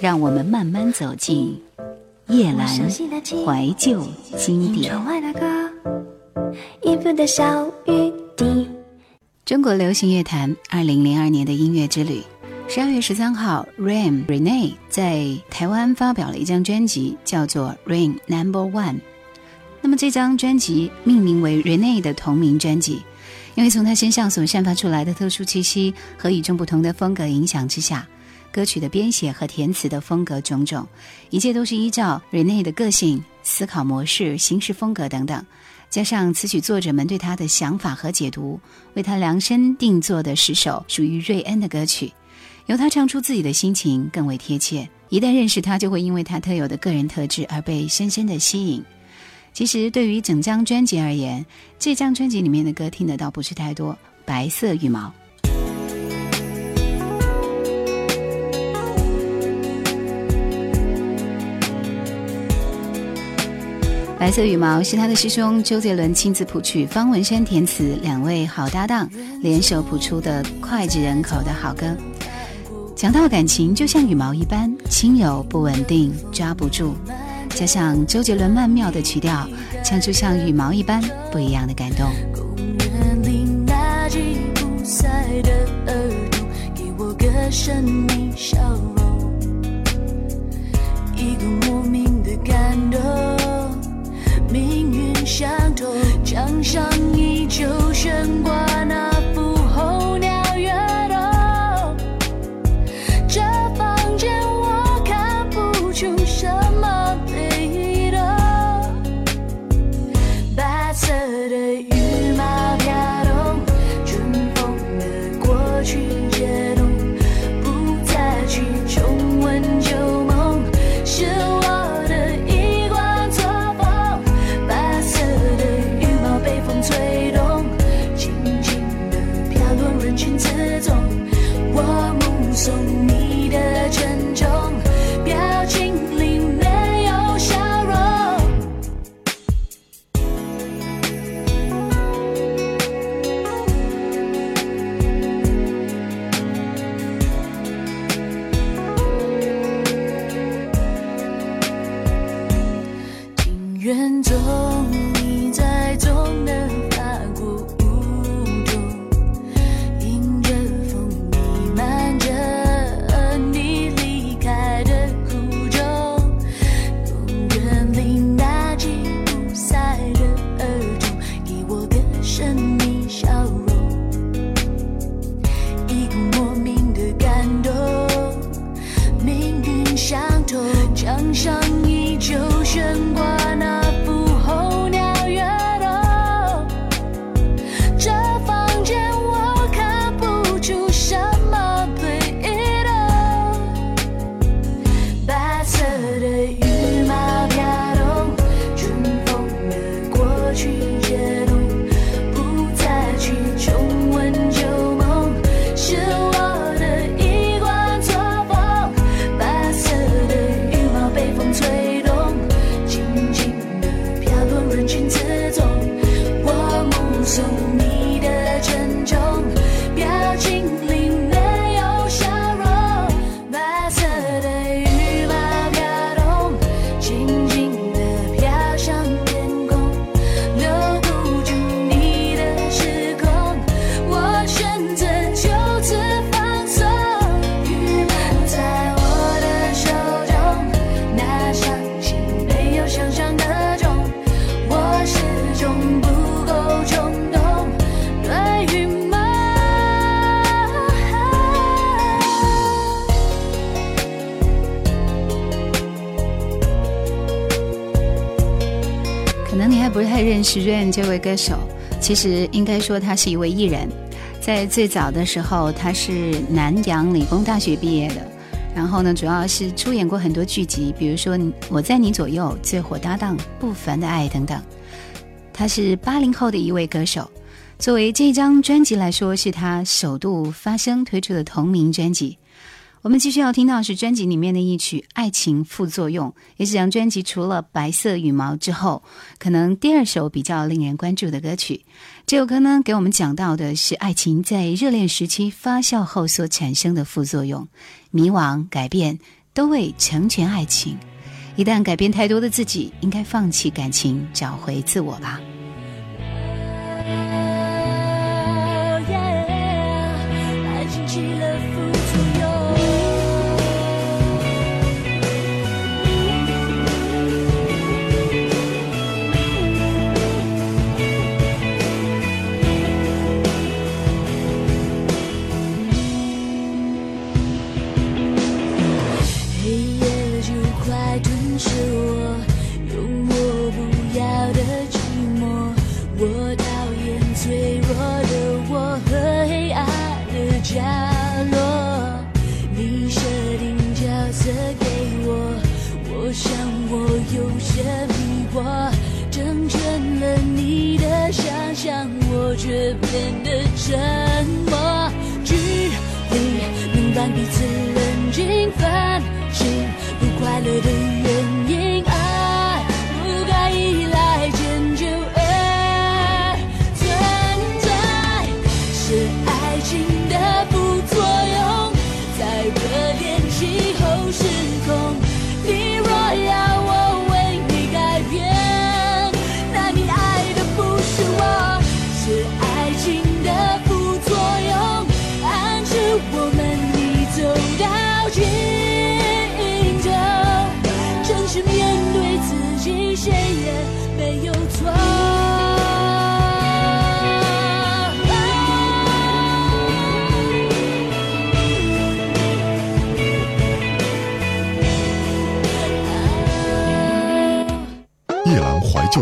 让我们慢慢走进夜阑怀旧经典。中国流行乐坛二零零二年的音乐之旅，十二月十三号，Rain Renee 在台湾发表了一张专辑，叫做《Rain Number One》。那么这张专辑命名为 r e n e 的同名专辑，因为从她身上所散发出来的特殊气息和与众不同的风格影响之下。歌曲的编写和填词的风格种种，一切都是依照瑞内的个性、思考模式、行事风格等等，加上词曲作者们对他的想法和解读，为他量身定做的十首属于瑞恩的歌曲，由他唱出自己的心情更为贴切。一旦认识他，就会因为他特有的个人特质而被深深地吸引。其实，对于整张专辑而言，这张专辑里面的歌听得到不是太多。白色羽毛。白色羽毛是他的师兄周杰伦亲自谱曲、方文山填词，两位好搭档联手谱出的脍炙人口的好歌。讲到感情，就像羽毛一般轻柔、不稳定、抓不住，加上周杰伦曼妙的曲调，唱出像羽毛一般不一样的感动。给我上依旧悬挂。Rain 这位歌手，其实应该说他是一位艺人，在最早的时候他是南洋理工大学毕业的，然后呢，主要是出演过很多剧集，比如说《我在你左右》、《最火搭档》、《不凡的爱》等等。他是八零后的一位歌手，作为这张专辑来说，是他首度发声推出的同名专辑。我们继续要听到是专辑里面的一曲《爱情副作用》，也是这张专辑除了《白色羽毛》之后，可能第二首比较令人关注的歌曲。这首歌呢，给我们讲到的是爱情在热恋时期发酵后所产生的副作用，迷惘、改变，都会成全爱情。一旦改变太多的自己，应该放弃感情，找回自我吧。something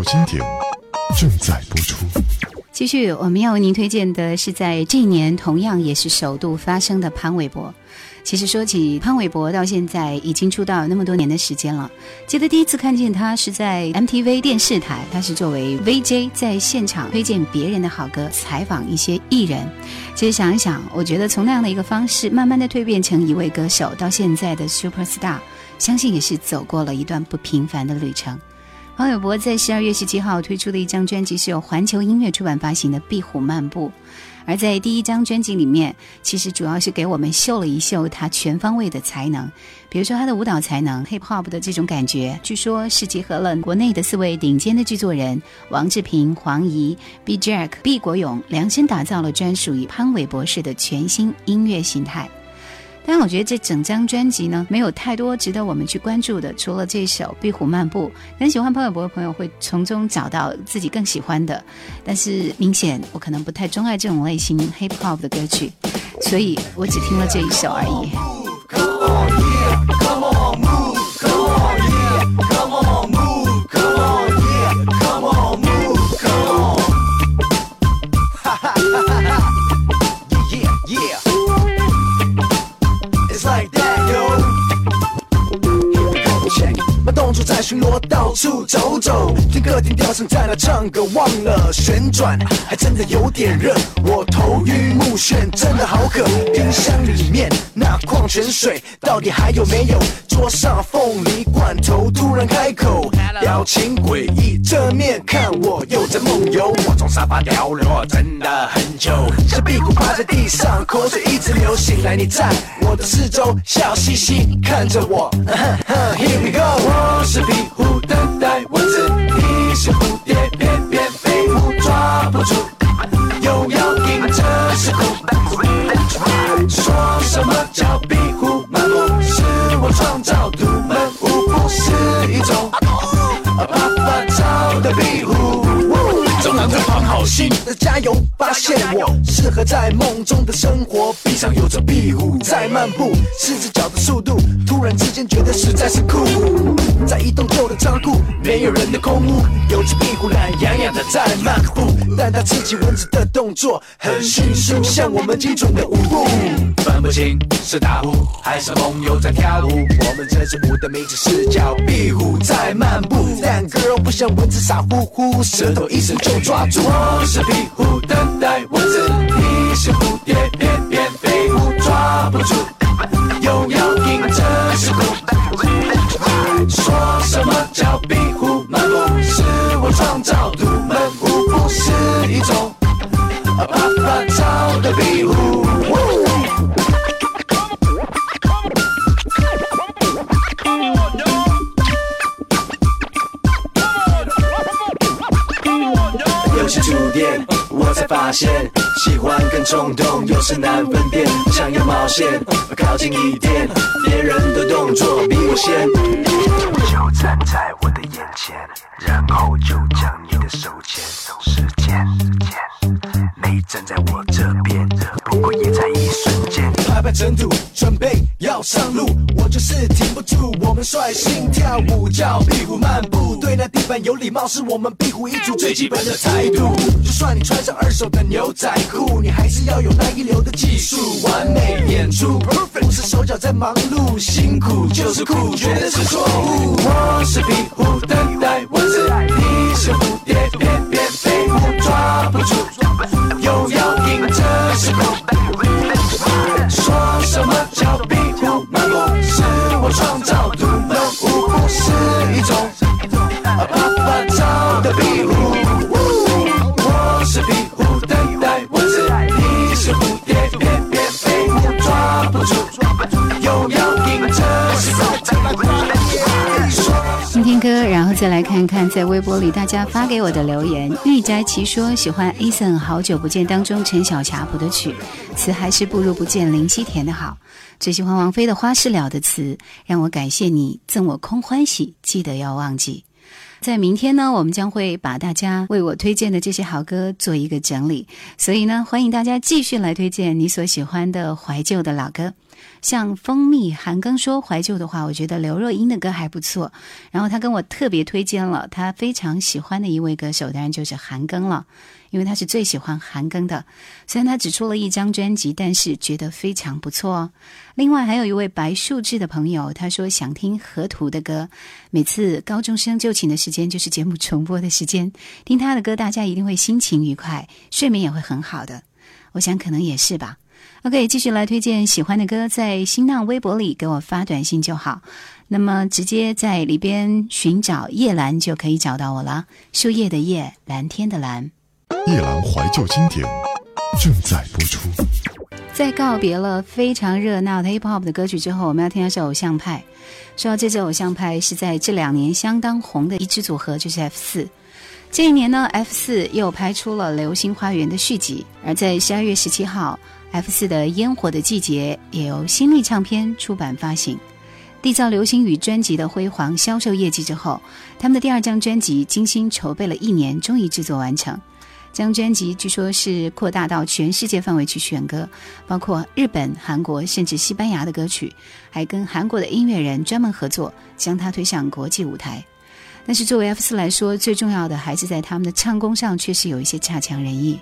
经典正在播出。继续，我们要为您推荐的是在这一年同样也是首度发生的潘玮柏。其实说起潘玮柏，到现在已经出道那么多年的时间了。记得第一次看见他是在 MTV 电视台，他是作为 VJ 在现场推荐别人的好歌，采访一些艺人。其实想一想，我觉得从那样的一个方式，慢慢的蜕变成一位歌手，到现在的 Super Star，相信也是走过了一段不平凡的旅程。潘玮柏在十二月十七号推出的一张专辑是由环球音乐出版发行的《壁虎漫步》，而在第一张专辑里面，其实主要是给我们秀了一秀他全方位的才能，比如说他的舞蹈才能、hip hop 的这种感觉，据说是结合了国内的四位顶尖的制作人王志平、黄怡、B Jack、毕国勇，量身打造了专属于潘玮柏式的全新音乐形态。但我觉得这整张专辑呢，没有太多值得我们去关注的，除了这首《壁虎漫步》，很喜欢潘玮柏的朋友会从中找到自己更喜欢的。但是明显我可能不太钟爱这种类型 hip hop 的歌曲，所以我只听了这一首而已。巡逻，到处走走，听客厅调声在那唱歌，忘了旋转，还真的有点热，我头晕目眩，真的好渴。冰箱里面那矿泉水到底还有没有？桌上凤梨罐头突然开口，表情诡异，这面看我又在梦游。我从沙发掉落，真的很久，这屁股趴在地上，口水一直流。醒来你在我的四周，笑嘻嘻看着我。Here we go。壁虎等待，我是一些蝴蝶，翩翩飞舞抓不住，又要硬着是苦，说，什么叫壁虎漫步？是我创造，独门舞步是一种。爸爸教的壁虎，中南会跑，好心的加油，发现我适合在梦中的生活。壁上有着壁虎在漫步，四只脚的速度，突然之间觉得实在是酷。没有人的空屋，有只壁虎懒洋洋的在漫步，但它刺激蚊子的动作很迅速，像我们精准的舞步。分不清是打呼还是朋友在跳舞，我们这支舞的名字是叫壁虎在漫步。但 girl 不像蚊子傻乎乎，舌头一伸就抓住。我是壁虎，等待蚊子，你是蝴蝶，翩翩飞舞抓不住，又要拼这是苦，说什么叫壁？虎？创造独门舞步是一种麻烦。才发现，喜欢跟冲动有时难分辨。想要冒险，靠近一点，别人的动作比我先。就站在我的眼前，然后就将你的手牵。时间没站在我这边，不过也在一瞬间。拍拍尘土，准备要上路。我就是停不住。我们率性跳舞，叫壁虎漫步。对那地板有礼貌，是我们壁虎一族最基本的态度。就算你穿上二手的牛仔裤，你还是要有那一流的技术，完美演出。不 r f e 是手脚在忙碌，辛苦就是苦，绝对是错误。我是壁虎，等待蚊子，你是蝴蝶，别别飞，我抓不住。听这首歌。说什么叫壁虎漫步？是我创造独门舞步，是一种爸爸教的壁虎。再来看看，在微博里大家发给我的留言。玉宅琪说喜欢 Eason，好久不见，当中陈小霞谱的曲，词还是不如不见林夕填的好。最喜欢王菲的《花事了》的词，让我感谢你赠我空欢喜，记得要忘记。在明天呢，我们将会把大家为我推荐的这些好歌做一个整理，所以呢，欢迎大家继续来推荐你所喜欢的怀旧的老歌。像蜂蜜，韩庚说怀旧的话，我觉得刘若英的歌还不错。然后他跟我特别推荐了他非常喜欢的一位歌手，当然就是韩庚了，因为他是最喜欢韩庚的。虽然他只出了一张专辑，但是觉得非常不错。哦。另外还有一位白树志的朋友，他说想听河图的歌。每次高中生就寝的时间就是节目重播的时间，听他的歌，大家一定会心情愉快，睡眠也会很好的。我想可能也是吧。OK，继续来推荐喜欢的歌，在新浪微博里给我发短信就好。那么直接在里边寻找“叶兰就可以找到我了。树叶的叶，蓝天的蓝。叶兰怀旧经典正在播出。在告别了非常热闹的 hiphop 的歌曲之后，我们要听的下偶像派。说到这支偶像派，是在这两年相当红的一支组合，就是 F 四。这一年呢，F 四又拍出了《流星花园》的续集，而在十二月十七号。F 四的《烟火的季节》也由新力唱片出版发行，缔造流星雨专辑的辉煌销售业绩之后，他们的第二张专辑精心筹备了一年，终于制作完成。这张专辑据说是扩大到全世界范围去选歌，包括日本、韩国甚至西班牙的歌曲，还跟韩国的音乐人专门合作，将它推向国际舞台。但是，作为 F 四来说，最重要的还是在他们的唱功上，确实有一些差强人意。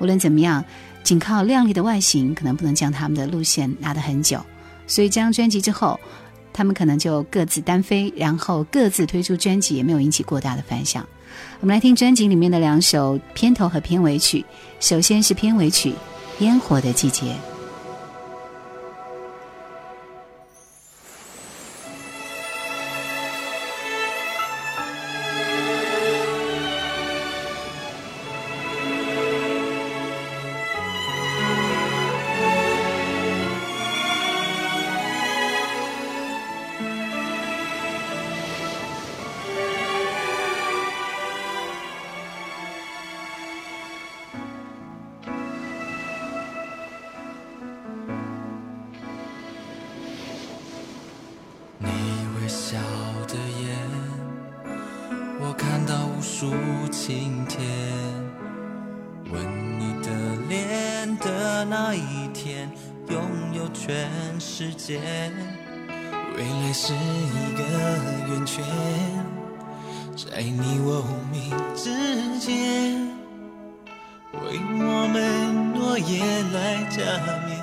无论怎么样。仅靠靓丽的外形，可能不能将他们的路线拉得很久，所以这张专辑之后，他们可能就各自单飞，然后各自推出专辑，也没有引起过大的反响。我们来听专辑里面的两首片头和片尾曲，首先是片尾曲《烟火的季节》。微笑的眼，我看到无数晴天。吻你的脸的那一天，拥有全世界。未来是一个圆圈，在你我无名之间，为我们诺言来加冕。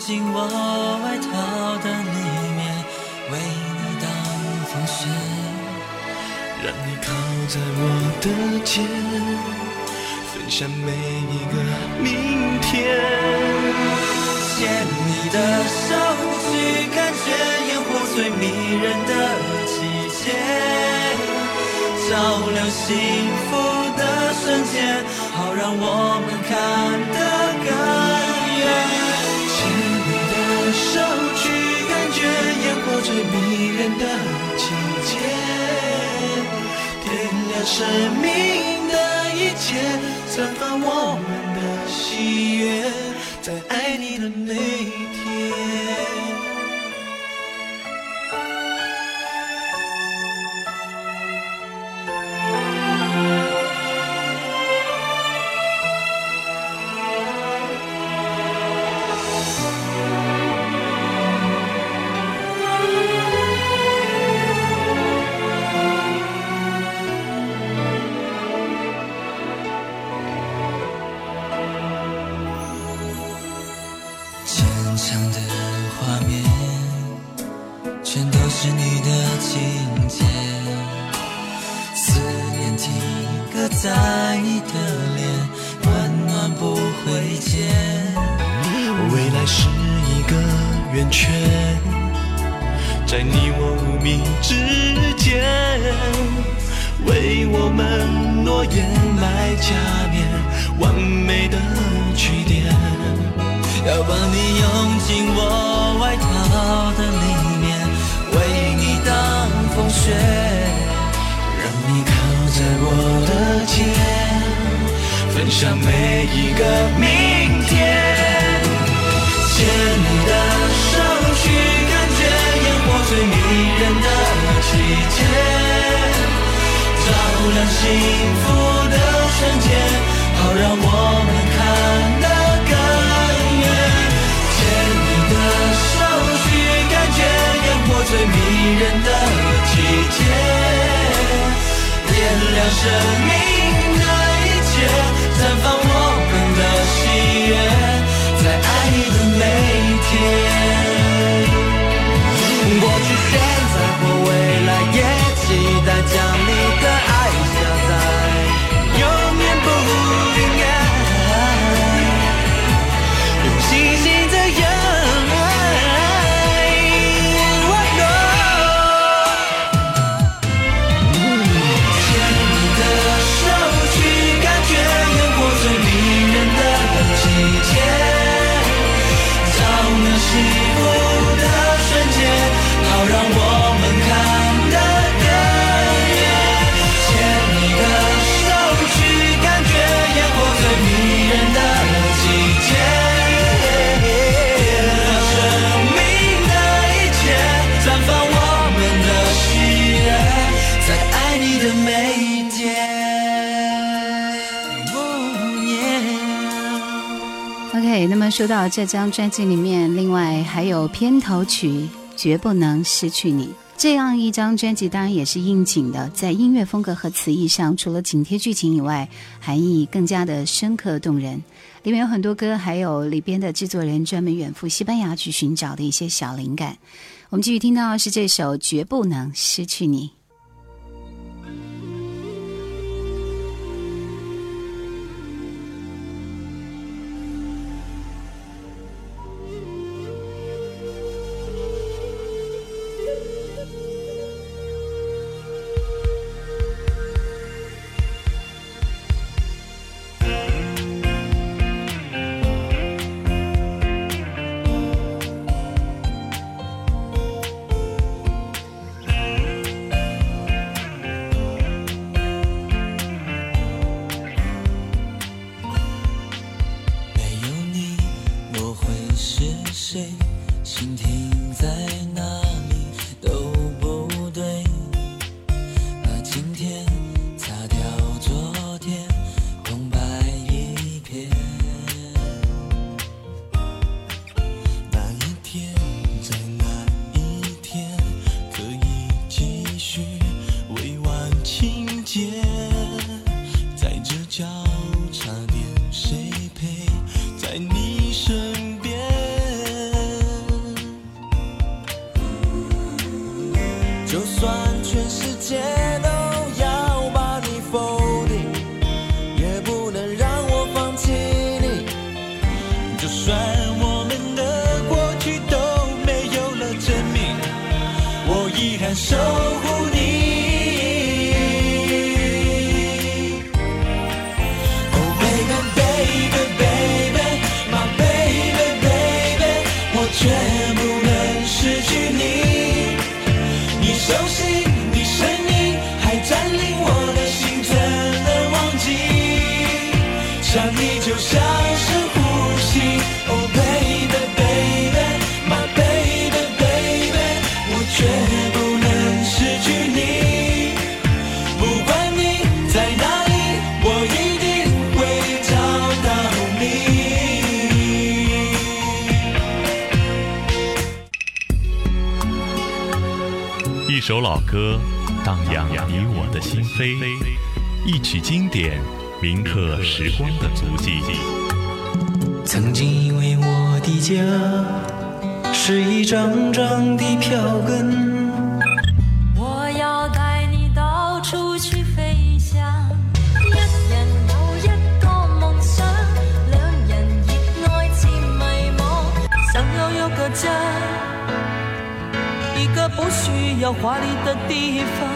进我外套的里面，为你挡风雪，让你靠在我的肩，分享每一个明天。牵你的手，去感觉烟火最迷人的季节，照亮幸福的瞬间，好让我们看得更。生命的一切，散发我们的喜悦，在爱你的每一天。圈在你我无名指间，为我们诺言来加冕，完美的句点。要把你拥进我外套的里面，为你挡风雪，让你靠在我的肩，分享每一个明天。简单。最迷人的季节，照亮幸福的瞬间，好让我们看得更远。牵你的手，去感觉烟火最迷人的季节，点亮生命的一切，绽放。说到这张专辑里面，另外还有片头曲《绝不能失去你》，这样一张专辑当然也是应景的，在音乐风格和词意上，除了紧贴剧情以外，含义更加的深刻动人。里面有很多歌，还有里边的制作人专门远赴西班牙去寻找的一些小灵感。我们继续听到是这首《绝不能失去你》。就算全世界。一首老歌荡漾你我的心扉，一曲经典铭刻时光的足迹。曾经以为我的家是一张张的票根。要华丽的地方。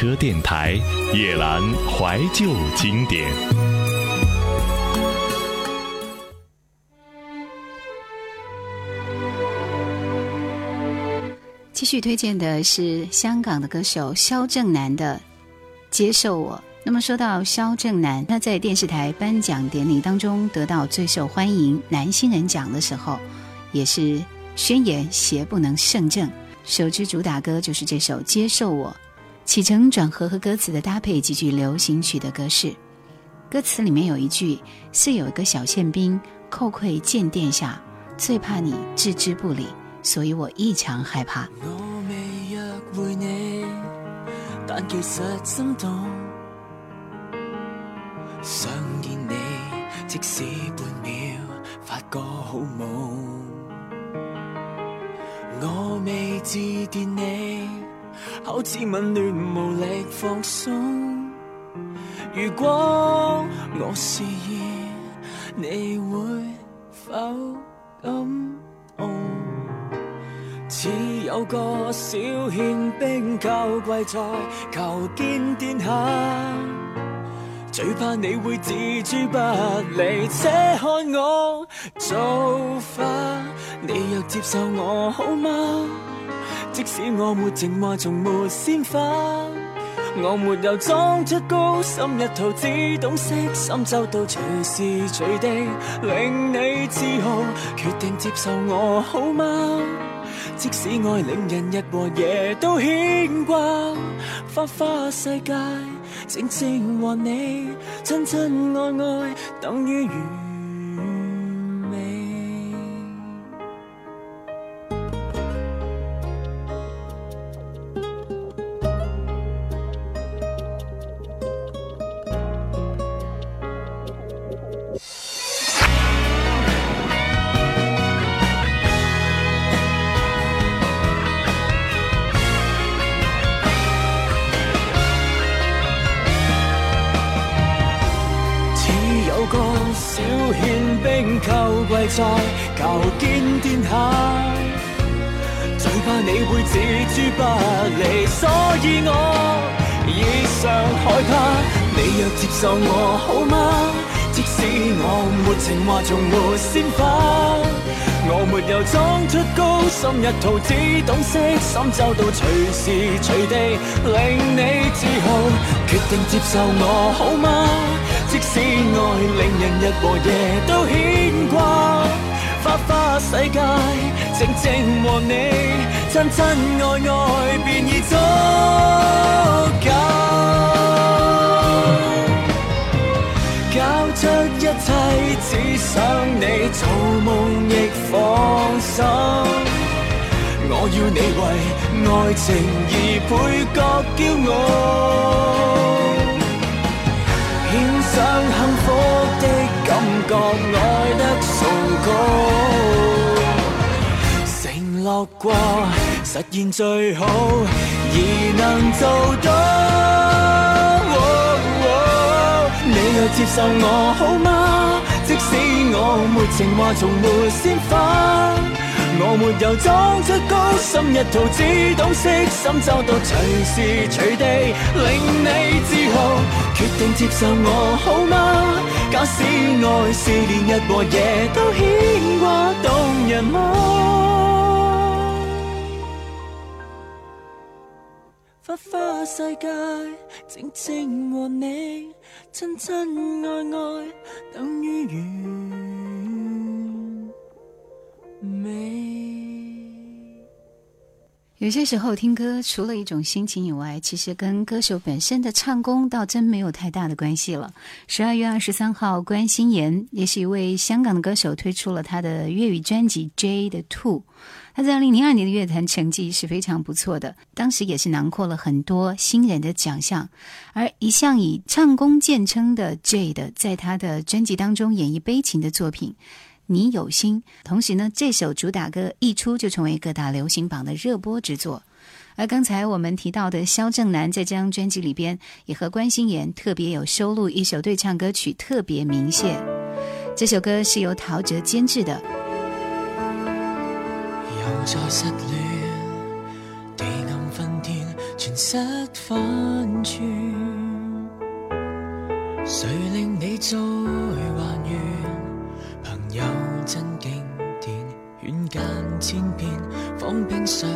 车电台夜蓝怀旧经典。继续推荐的是香港的歌手萧正楠的《接受我》。那么说到萧正楠，他在电视台颁奖典礼当中得到最受欢迎男新人奖的时候，也是宣言邪不能胜正，首支主打歌就是这首《接受我》。起承转合和歌词的搭配极具流行曲的格式。歌词里面有一句：“似有一个小宪兵，叩愧见殿下，最怕你置之不理，所以我异常害怕。”我未约会你，但其实心动，想见你，即使半秒，发个好梦。我未致电你。口齿紊乱，无力放松。如果我示意，你会否感动？似有个小宪兵，高贵在求见殿下。最怕你会置之不理，且看我做化，你若接受我，好吗？即使我没情话，从没鲜花，我没有装出高深一套，只懂悉心周到，随时随地令你自豪。决定接受我好吗？即使爱令人日和夜都牵挂，花花世界，静静和你亲亲爱爱，等于如。怕你会置住不理，所以我异常害怕。你若接受我好吗？即使我没情话，从没鲜花，我没有装出高深一套，只懂悉心周到，随时随地令你自豪。决定接受我好吗？即使爱令人日和夜都牵挂，花花世界。静静和你亲亲爱爱便已足够，交出一切，只想你做梦亦放心。我要你为爱情而倍觉骄傲，牵上幸福的感觉，爱得崇高。乐过，实现最好而能做到。你又接受我好吗？即使我没情话，从没鲜花，我没有装出高深，一套，只懂悉心，找到随时随地令你自豪。决定接受我好吗？假使爱是连日和夜都牵挂，动人吗？花花世界，静静和你亲亲爱爱，等于完美。有些时候听歌，除了一种心情以外，其实跟歌手本身的唱功倒真没有太大的关系了。十二月二十三号，关心妍也是一位香港的歌手，推出了他的粤语专辑《J 的 Two》。他在二零零二年的乐坛成绩是非常不错的，当时也是囊括了很多新人的奖项。而一向以唱功见称的 J 的，在他的专辑当中演绎悲情的作品。你有心，同时呢，这首主打歌一出就成为各大流行榜的热播之作。而刚才我们提到的萧正楠，在这张专辑里边也和关心妍特别有收录一首对唱歌曲，特别明显。这首歌是由陶喆监制的。有真经典，远近千遍，仿冰水。